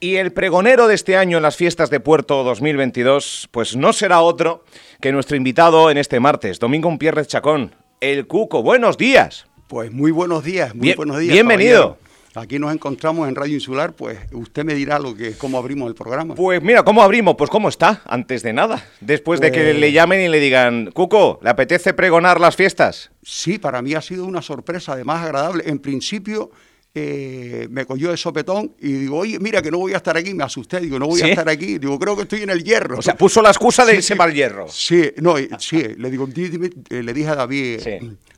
Y el pregonero de este año en las fiestas de Puerto 2022, pues no será otro que nuestro invitado en este martes, Domingo Pierrez Chacón, el Cuco. Buenos días. Pues muy buenos días, muy buenos días. Bienvenido. Aquí nos encontramos en Radio Insular, pues usted me dirá lo que cómo abrimos el programa. Pues mira, ¿cómo abrimos? Pues cómo está, antes de nada. Después de que Pues- le llamen y le digan, Cuco, ¿le apetece pregonar las fiestas? Sí, para mí ha sido una sorpresa, además agradable. En principio eh, me cogió de sopetón y digo, oye, mira que no voy a estar aquí, me asusté, digo, no voy ¿Sí? a estar aquí, digo, creo que estoy en el hierro. O sea, puso la excusa de Sí, irse sí. el hierro. Sí, no, sí, le digo, eh, le dije a David,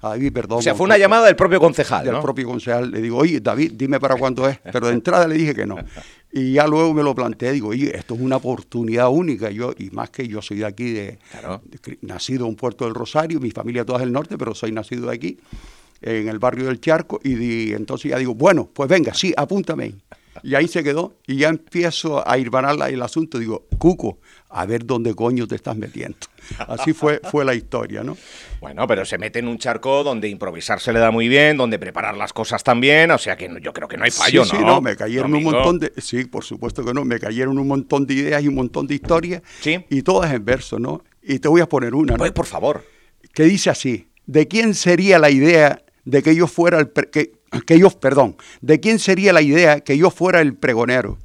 a David, perdón. O sea, fue una llamada del propio concejal, del ¿no? propio concejal. Le digo, oye, David, dime para cuándo es. Pero de entrada le dije que no. Y ya luego me lo planteé, digo, oye, esto es una oportunidad única. Yo, y más que yo soy de aquí, de, Claro. de nacido en Puerto del Rosario, mi familia toda es del norte, pero soy nacido de aquí, en el barrio del Charco. Y di- entonces ya digo, bueno, pues venga, sí, apúntame. Y ahí se quedó. Y ya empiezo a irvanar la- el asunto. Digo, Cuco, a ver dónde coño te estás metiendo. Así fue, fue la historia, ¿no? Bueno, pero se mete en un charco donde improvisar se le da muy bien, donde preparar las cosas también, o sea que yo creo que no hay fallo, sí, ¿no? Sí, no, me cayeron un montón de... Sí, por supuesto que no, me cayeron un montón de ideas y un montón de historias. Sí. Y todas en verso, ¿no? Y te voy a poner una, ¿no? Pues, por favor. que dice así, ¿de quién sería la idea de que yo fuera el... pre- que, que yo, perdón, ¿de quién sería la idea que yo fuera el pregonero?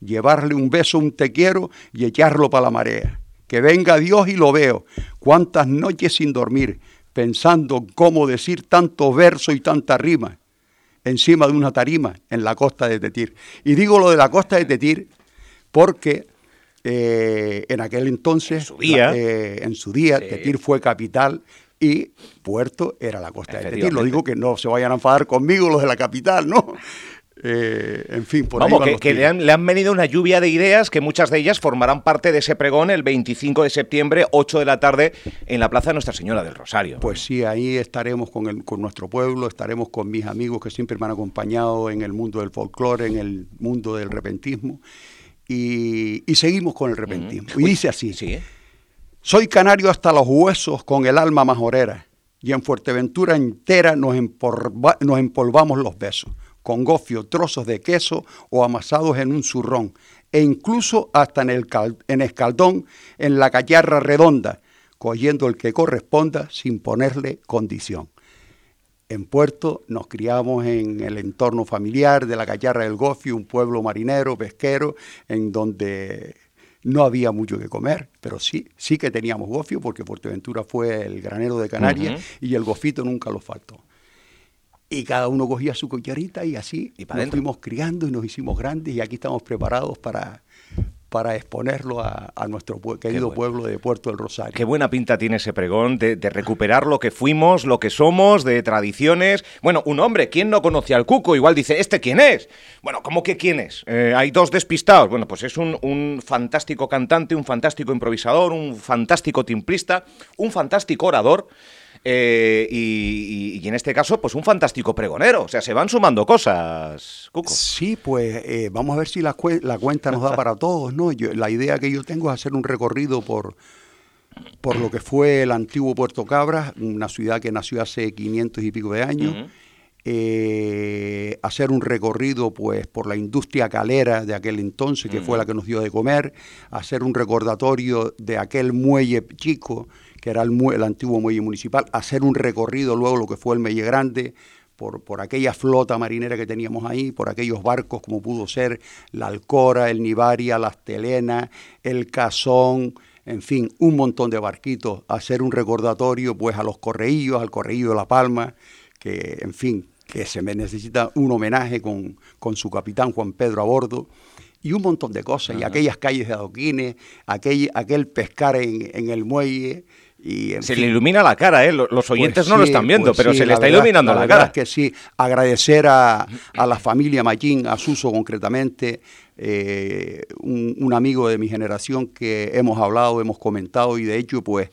Llevarle un beso, un te quiero y echarlo para la marea. Que venga Dios y lo veo. Cuántas noches sin dormir, pensando cómo decir tanto verso y tanta rima encima de una tarima en la costa de Tetir. Y digo lo de la costa de Tetir porque eh, en aquel entonces, En su día. la- eh, en su día, Sí. Tetir fue capital y Puerto era la costa de Tetir. Lo digo que no se vayan a enfadar conmigo los de la capital, ¿no? Eh, en fin, por ahí Vamos, van que, los que le, han, le han venido una lluvia de ideas que muchas de ellas formarán parte de ese pregón el 25 de septiembre, 8 de la tarde, en la Plaza de Nuestra Señora del Rosario. Pues sí, ahí estaremos con, el, con nuestro pueblo, estaremos con mis amigos que siempre me han acompañado en el mundo del folclore, en el mundo del repentismo, y, y seguimos con el repentismo. Y dice así, Sí. Soy canario hasta los huesos con el alma majorera, y en Fuerteventura entera nos, empolva- nos empolvamos los besos, con gofio, trozos de queso o amasados en un zurrón, e incluso hasta en, el en escaldón, en la cacharra redonda, cogiendo el que corresponda sin ponerle condición. En Puerto nos criamos en el entorno familiar de la Cacharra del Gofio, un pueblo marinero, pesquero, en donde no había mucho que comer, pero sí, sí que teníamos gofio, porque Fuerteventura fue el granero de Canarias y el gofito nunca lo faltó. Y cada uno cogía su cucharita y así Y nos dentro. fuimos criando y nos hicimos grandes y aquí estamos preparados para, para exponerlo a, a nuestro pue- querido bueno. pueblo de Puerto del Rosario. Qué buena pinta tiene ese pregón de, de recuperar lo que fuimos, lo que somos, de tradiciones. Bueno, un hombre, ¿quién no conoce al Cuco? Igual dice, ¿este quién es? Bueno, ¿cómo que quién es? Eh, hay dos despistados. Bueno, pues es un, un fantástico cantante, un fantástico improvisador, un fantástico timplista, un fantástico orador. Eh, y, y- y en este caso, pues un fantástico pregonero. O sea, se van sumando cosas, Cuco. Sí, pues eh, vamos a ver si la, cue- la cuenta nos da para todos, ¿no? Yo- la idea que yo tengo es hacer un recorrido por, por lo que fue el antiguo Puerto Cabras, una ciudad que nació hace 500 y pico de años. Eh, hacer un recorrido pues por la industria calera de aquel entonces, que fue la que nos dio de comer, hacer un recordatorio de aquel muelle chico, que era el, mue- el antiguo muelle municipal, hacer un recorrido luego lo que fue el muelle grande, por, por aquella flota marinera que teníamos ahí, por aquellos barcos como pudo ser la Alcora, el Nivaria, las Telenas, el Cazón, en fin, un montón de barquitos, hacer un recordatorio pues a los correillos, al correillo de La Palma, que en fin, que se me necesita un homenaje con, con su capitán Juan Pedro a bordo, y un montón de cosas, y aquellas calles de adoquines, aquel, aquel pescar en, en el muelle, y Se fin, le ilumina la cara, ¿eh? Lo- Los oyentes pues no lo están viendo, pues pero sí, se le la está verdad- iluminando la, verdad cara. es que sí, agradecer a, a la familia Machín, a Suso concretamente, eh, un, un amigo de mi generación que hemos hablado, hemos comentado y de hecho, pues,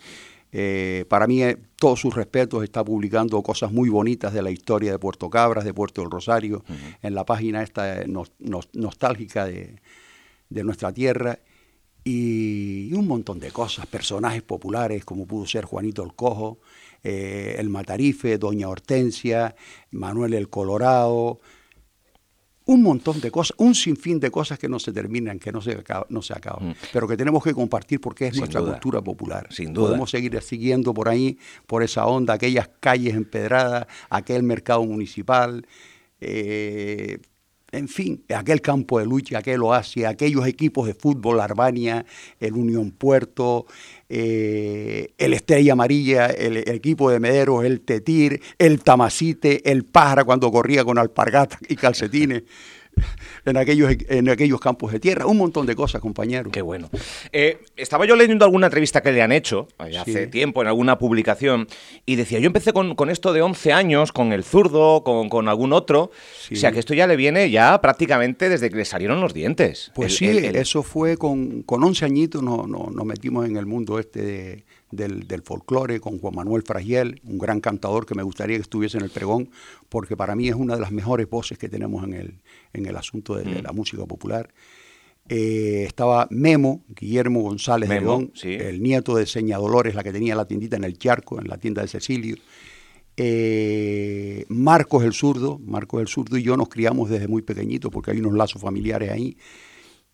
eh, para mí, eh, todos sus respetos, está publicando cosas muy bonitas de la historia de Puerto Cabras, de Puerto del Rosario, en la página esta nos- nos- nostálgica de, de nuestra tierra y un montón de cosas, personajes populares como pudo ser Juanito el Cojo, eh, el Matarife, Doña Hortensia, Manuel el Colorado, un montón de cosas, un sinfín de cosas que no se terminan, que no se, acaba, no se acaban, mm. pero que tenemos que compartir porque es nuestra cultura popular. Sin duda. Podemos seguir siguiendo por ahí, por esa onda, aquellas calles empedradas, aquel mercado municipal, eh, en fin, aquel campo de lucha, aquel oasis, aquellos equipos de fútbol, Arbania, el Unión Puerto, eh, el Estrella Amarilla, el, equipo de Mederos, el Tetir, el Tamacite, el Pájara cuando corría con alpargatas y calcetines en aquellos, en aquellos campos de tierra. Un montón de cosas, compañero. Qué bueno. Eh, estaba yo leyendo alguna entrevista que le han hecho hace tiempo en alguna publicación y decía, yo empecé con, esto de 11 años, con el zurdo, con, algún otro. O sea, que esto ya le viene ya prácticamente desde que le salieron los dientes. Pues sí, eso fue con, con 11 añitos nos no, metimos en el mundo este de del, del folclore con Juan Manuel Fragiel, un gran cantador que me gustaría que estuviese en el pregón, porque para mí es una de las mejores voces que tenemos en el, en el asunto de, la mm. música popular. Eh, estaba Memo, Guillermo González de León, el nieto de Seña Dolores, la que tenía la tiendita en el Charco, en la tienda de Cecilio. Eh, Marcos el zurdo, Marcos el zurdo y yo nos criamos desde muy pequeñitos porque hay unos lazos familiares ahí.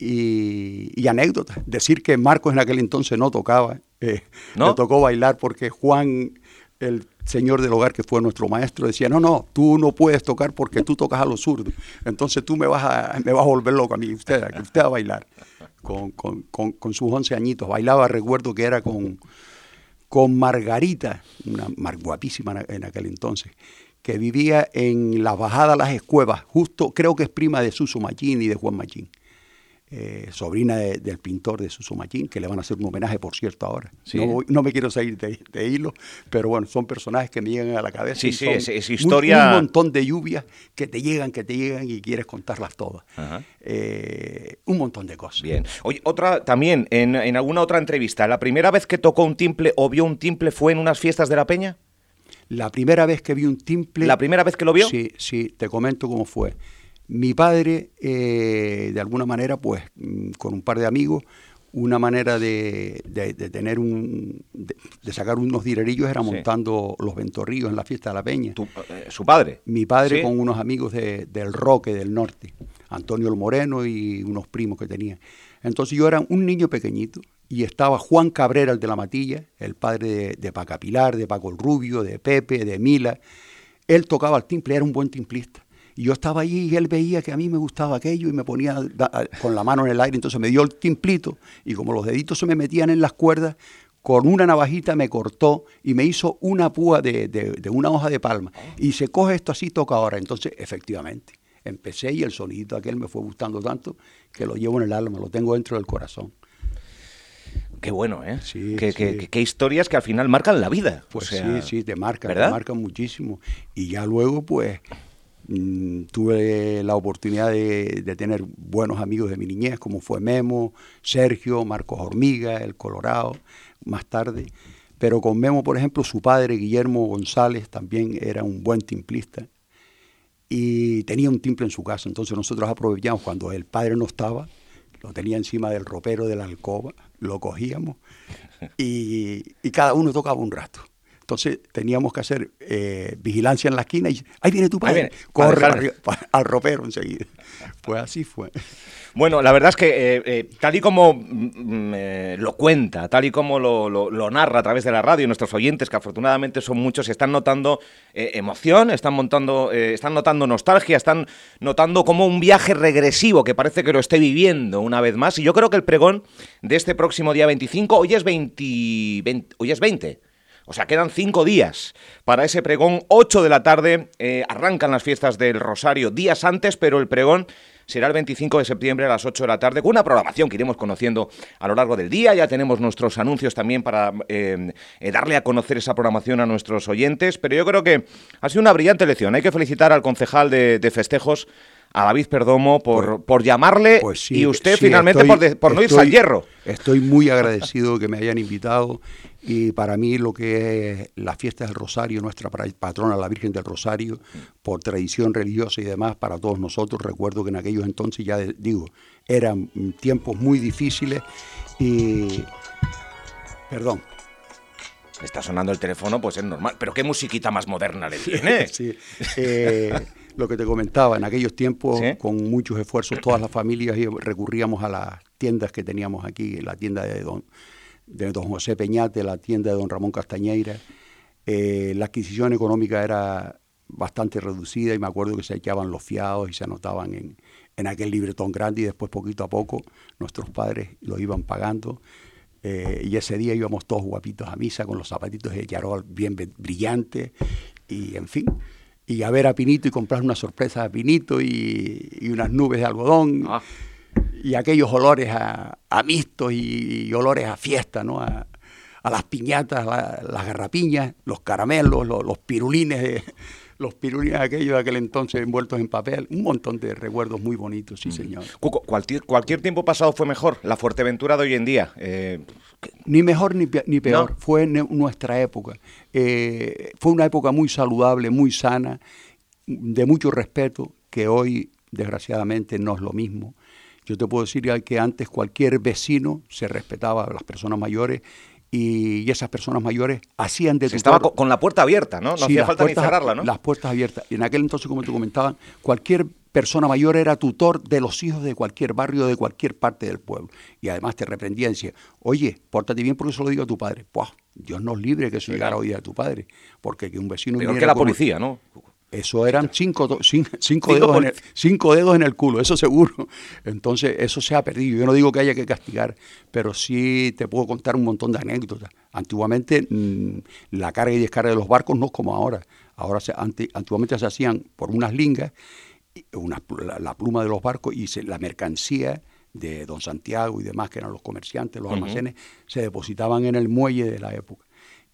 Y, y anécdotas, decir que Marcos en aquel entonces no tocaba, eh, le tocó bailar porque Juan, el señor del hogar que fue nuestro maestro, decía, no, no, tú no puedes tocar porque tú tocas a los zurdos. Entonces tú me vas a, me vas a volver loco a mí, usted, a usted a bailar. Con, con, con, sus 11 añitos. Bailaba, recuerdo que era con, con Margarita, una mar, guapísima en aquel entonces, que vivía en la bajada Las Escuevas, justo, creo que es prima de Suso Machín y de Juan Machín. Eh, sobrina del pintor de Suso Machín, que le van a hacer un homenaje, por cierto, ahora. No, me quiero salir de, hilo, pero bueno, son personajes que me llegan a la cabeza. Sí, sí, es, historia. un montón de lluvias que te llegan, que te llegan y quieres contarlas todas. Eh, un montón de cosas. Bien. Oye, otra, también, en, en alguna otra entrevista, ¿la primera vez que tocó un timple o vio un timple fue en unas fiestas de la Peña? La primera vez que vi un timple. ¿La primera vez que lo vio? Sí, sí, te comento cómo fue. Mi padre, eh, de alguna manera, pues mm, con un par de amigos, una manera de, tener un de, sacar unos dinerillos era montando los ventorrillos en la fiesta de la peña. Eh, ¿Su padre? Mi padre con unos amigos del Roque del Norte, Antonio el Moreno y unos primos que tenía. Entonces yo era un niño pequeñito y estaba Juan Cabrera, el de la Matilla, el padre de, de Paca Pilar, de Paco el Rubio, de Pepe, de Mila. Él tocaba el timple, era un buen timplista. Y yo estaba allí y él veía que a mí me gustaba aquello y me ponía con la mano en el aire, entonces me dio el timplito y como los deditos se me metían en las cuerdas, con una navajita me cortó y me hizo una púa de, una hoja de palma. Y se coge esto así, toca ahora. Entonces, efectivamente, empecé y el sonidito aquel me fue gustando tanto que lo llevo en el alma, lo tengo dentro del corazón. Qué bueno, ¿eh? Sí, qué, historias que al final marcan la vida. Pues sí, sí, te marcan, te marcan muchísimo. Y ya luego, pues, Mm, tuve la oportunidad de, tener buenos amigos de mi niñez, como fue Memo, Sergio, Marcos Hormiga, el Colorado, más tarde. Pero con Memo, por ejemplo, su padre, Guillermo González, también era un buen timplista y tenía un timple en su casa. Entonces nosotros aprovechamos cuando el padre no estaba, lo tenía encima del ropero de la alcoba, lo cogíamos y cada uno tocaba un rato. Entonces teníamos que hacer eh, vigilancia en la esquina y ahí viene tu padre, corre al, ropero enseguida. Pues así fue. Bueno, la verdad es que eh, eh, tal y como mm, lo cuenta, tal y como lo, narra a través de la radio, nuestros oyentes, que afortunadamente son muchos, están notando emoción, están, montando, están notando nostalgia, están notando como un viaje regresivo que parece que lo esté viviendo una vez más. Y yo creo que el pregón de este próximo día 25, hoy es 20 hoy es 20 o sea, quedan cinco días para ese pregón. Ocho de la tarde eh, arrancan las fiestas del Rosario días antes, pero el pregón será el 25 de septiembre a las 8 de la tarde, con una programación que iremos conociendo a lo largo del día. Ya tenemos nuestros anuncios también para eh, eh, darle a conocer esa programación a nuestros oyentes. Pero yo creo que ha sido una brillante lección. Hay que felicitar al concejal de, festejos a David Perdomo por, pues, por llamarle pues y usted finalmente por, no irse al hierro. Estoy muy agradecido que me hayan invitado y para mí lo que es la fiesta del Rosario, nuestra patrona, la Virgen del Rosario, por tradición religiosa y demás, para todos nosotros, recuerdo que en aquellos entonces, ya digo, eran tiempos muy difíciles y... Perdón. Está sonando el teléfono, pues es normal. Pero qué musiquita más moderna le tiene. sí. Eh, lo que te comentaba, en aquellos tiempos, con muchos esfuerzos, todas las familias recurríamos a las tiendas que teníamos aquí, la tienda de don, de don José Peñate, la tienda de don Ramón Castañeira. Eh, la adquisición económica era bastante reducida y me acuerdo que se echaban los fiados y se anotaban en, en aquel libretón grande y después poquito a poco nuestros padres lo iban pagando. Eh, y ese día íbamos todos guapitos a misa con los zapatitos de Yarol bien brillantes y en fin. Y a ver a Pinito y comprar una sorpresa a Pinito y, unas nubes de algodón ah. y aquellos olores a, a mistos y, olores a fiesta, ¿no? A, las piñatas, las garrapiñas, los caramelos, los, los pirulines de, los pirulines aquellos de aquel entonces envueltos en papel, un montón de recuerdos muy bonitos, sí, señor. cualquier, cualquier tiempo pasado fue mejor, la Fuerteventura de hoy en día. Eh, ni mejor ni, peor, fue nuestra época. Eh, fue una época muy saludable, muy sana, de mucho respeto, que hoy, desgraciadamente, no es lo mismo. Yo te puedo decir que antes cualquier vecino se respetaba a las personas mayores y, esas personas mayores hacían de Se Estaba con, la puerta abierta, ¿no? No hacía falta ni cerrarla, ¿no? Las puertas abiertas. Y en aquel entonces, como te comentaban, cualquier persona mayor era tutor de los hijos de cualquier barrio, de cualquier parte del pueblo. Y además te reprendía y decía, oye, pórtate bien porque eso lo digo a tu padre. Pues Dios nos libre que eso llegara hoy a tu padre. Porque que un vecino... Peor que la policía, ¿no? Eso eran cinco, cinco, dedos en el, cinco dedos en el culo, eso seguro. Entonces, eso se ha perdido. Yo no digo que haya que castigar, pero sí te puedo contar un montón de anécdotas. Antiguamente, mm, la carga y descarga de los barcos no es como ahora. Ahora, se, antiguamente se hacían por unas lingas, una, la, pluma de los barcos y la mercancía de Don Santiago y demás, que eran los comerciantes, los almacenes, se depositaban en el muelle de la época.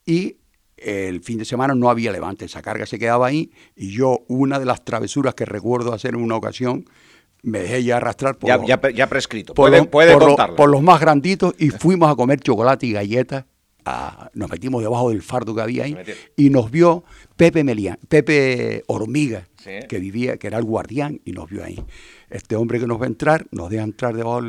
Y el fin de semana no había levante, esa carga se quedaba ahí y yo una de las travesuras que recuerdo hacer en una ocasión me dejé ya arrastrar por, ya, ya, prescrito. Por, puede, por, los más granditos y fuimos a comer chocolate y galletas. nos metimos debajo del fardo que había ahí y nos vio Pepe Melián, Pepe Hormiga, que vivía, que era el guardián y nos vio ahí. Este hombre que nos va a entrar, nos deja entrar debajo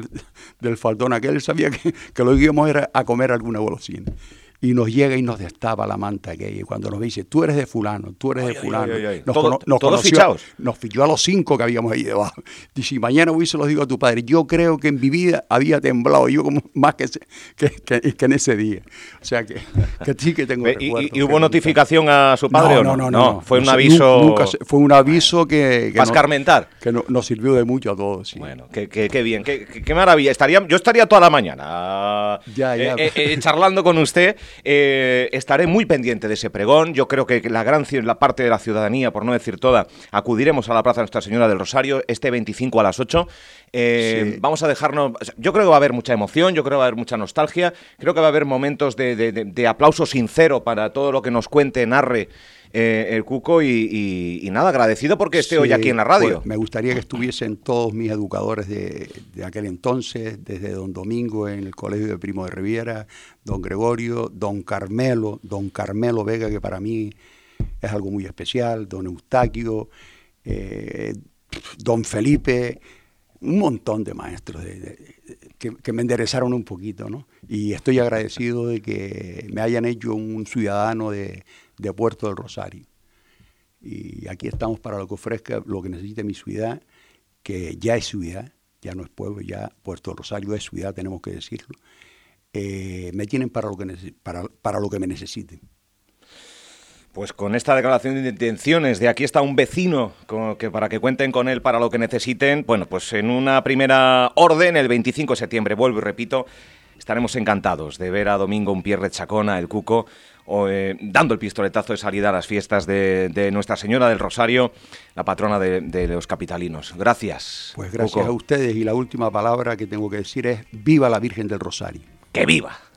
del, faldón aquel, él sabía que, que lo que íbamos era a comer alguna golosina y nos llega y nos destapa la manta aquella. Y cuando nos dice, tú eres de fulano, tú eres de fulano. nos, todos fichados. Nos fichó a los cinco que habíamos ahí debajo. Dice, mañana voy y se los digo a tu padre. Yo creo que en mi vida había temblado yo como más que, que, que, en ese día. O sea que, que sí que tengo ¿Y, ¿Y, hubo notificación a su padre no, o no? No, no, Fue un aviso... fue un aviso que... que Pascarmentar. que nos sirvió de mucho a todos. Bueno, qué, bien, qué, qué, maravilla. Estaría, yo estaría toda la mañana ya, ya. Eh, eh, eh, charlando con usted. Eh, estaré muy pendiente de ese pregón. Yo creo que la gran la parte de la ciudadanía, por no decir toda, acudiremos a la Plaza Nuestra Señora del Rosario este 25 a las 8. Eh, vamos a dejarnos. Yo creo que va a haber mucha emoción, yo creo que va a haber mucha nostalgia, creo que va a haber momentos de, aplauso sincero para todo lo que nos cuente, narre. Eh, el Cuco y, nada, agradecido porque esté hoy aquí en la radio. Pues, me gustaría que estuviesen todos mis educadores de, aquel entonces, desde don Domingo en el Colegio de Primo de Riviera, don Gregorio, don Carmelo, don Carmelo Vega, que para mí es algo muy especial, don Eustaquio, eh, don Felipe, un montón de maestros que, me enderezaron un poquito, ¿no? Y estoy agradecido de que me hayan hecho un ciudadano de, de Puerto del Rosario. Y aquí estamos para lo que ofrezca, lo que necesite mi ciudad, que ya es ciudad, ya no es pueblo, ya Puerto del Rosario es ciudad, tenemos que decirlo. Eh, me tienen para lo, que para, para lo que me necesiten. Pues con esta declaración de intenciones de aquí está un vecino que para que cuenten con él para lo que necesiten, bueno, pues en una primera orden, el 25 de septiembre, vuelvo y repito, estaremos encantados de ver a Domingo un Pierre Chacona, el Cuco, eh, dando el pistoletazo de salida a las fiestas de, Nuestra Señora del Rosario, la patrona de, los capitalinos. Gracias. Pues gracias a ustedes y la última palabra que tengo que decir es viva la Virgen del Rosario. ¡Que viva!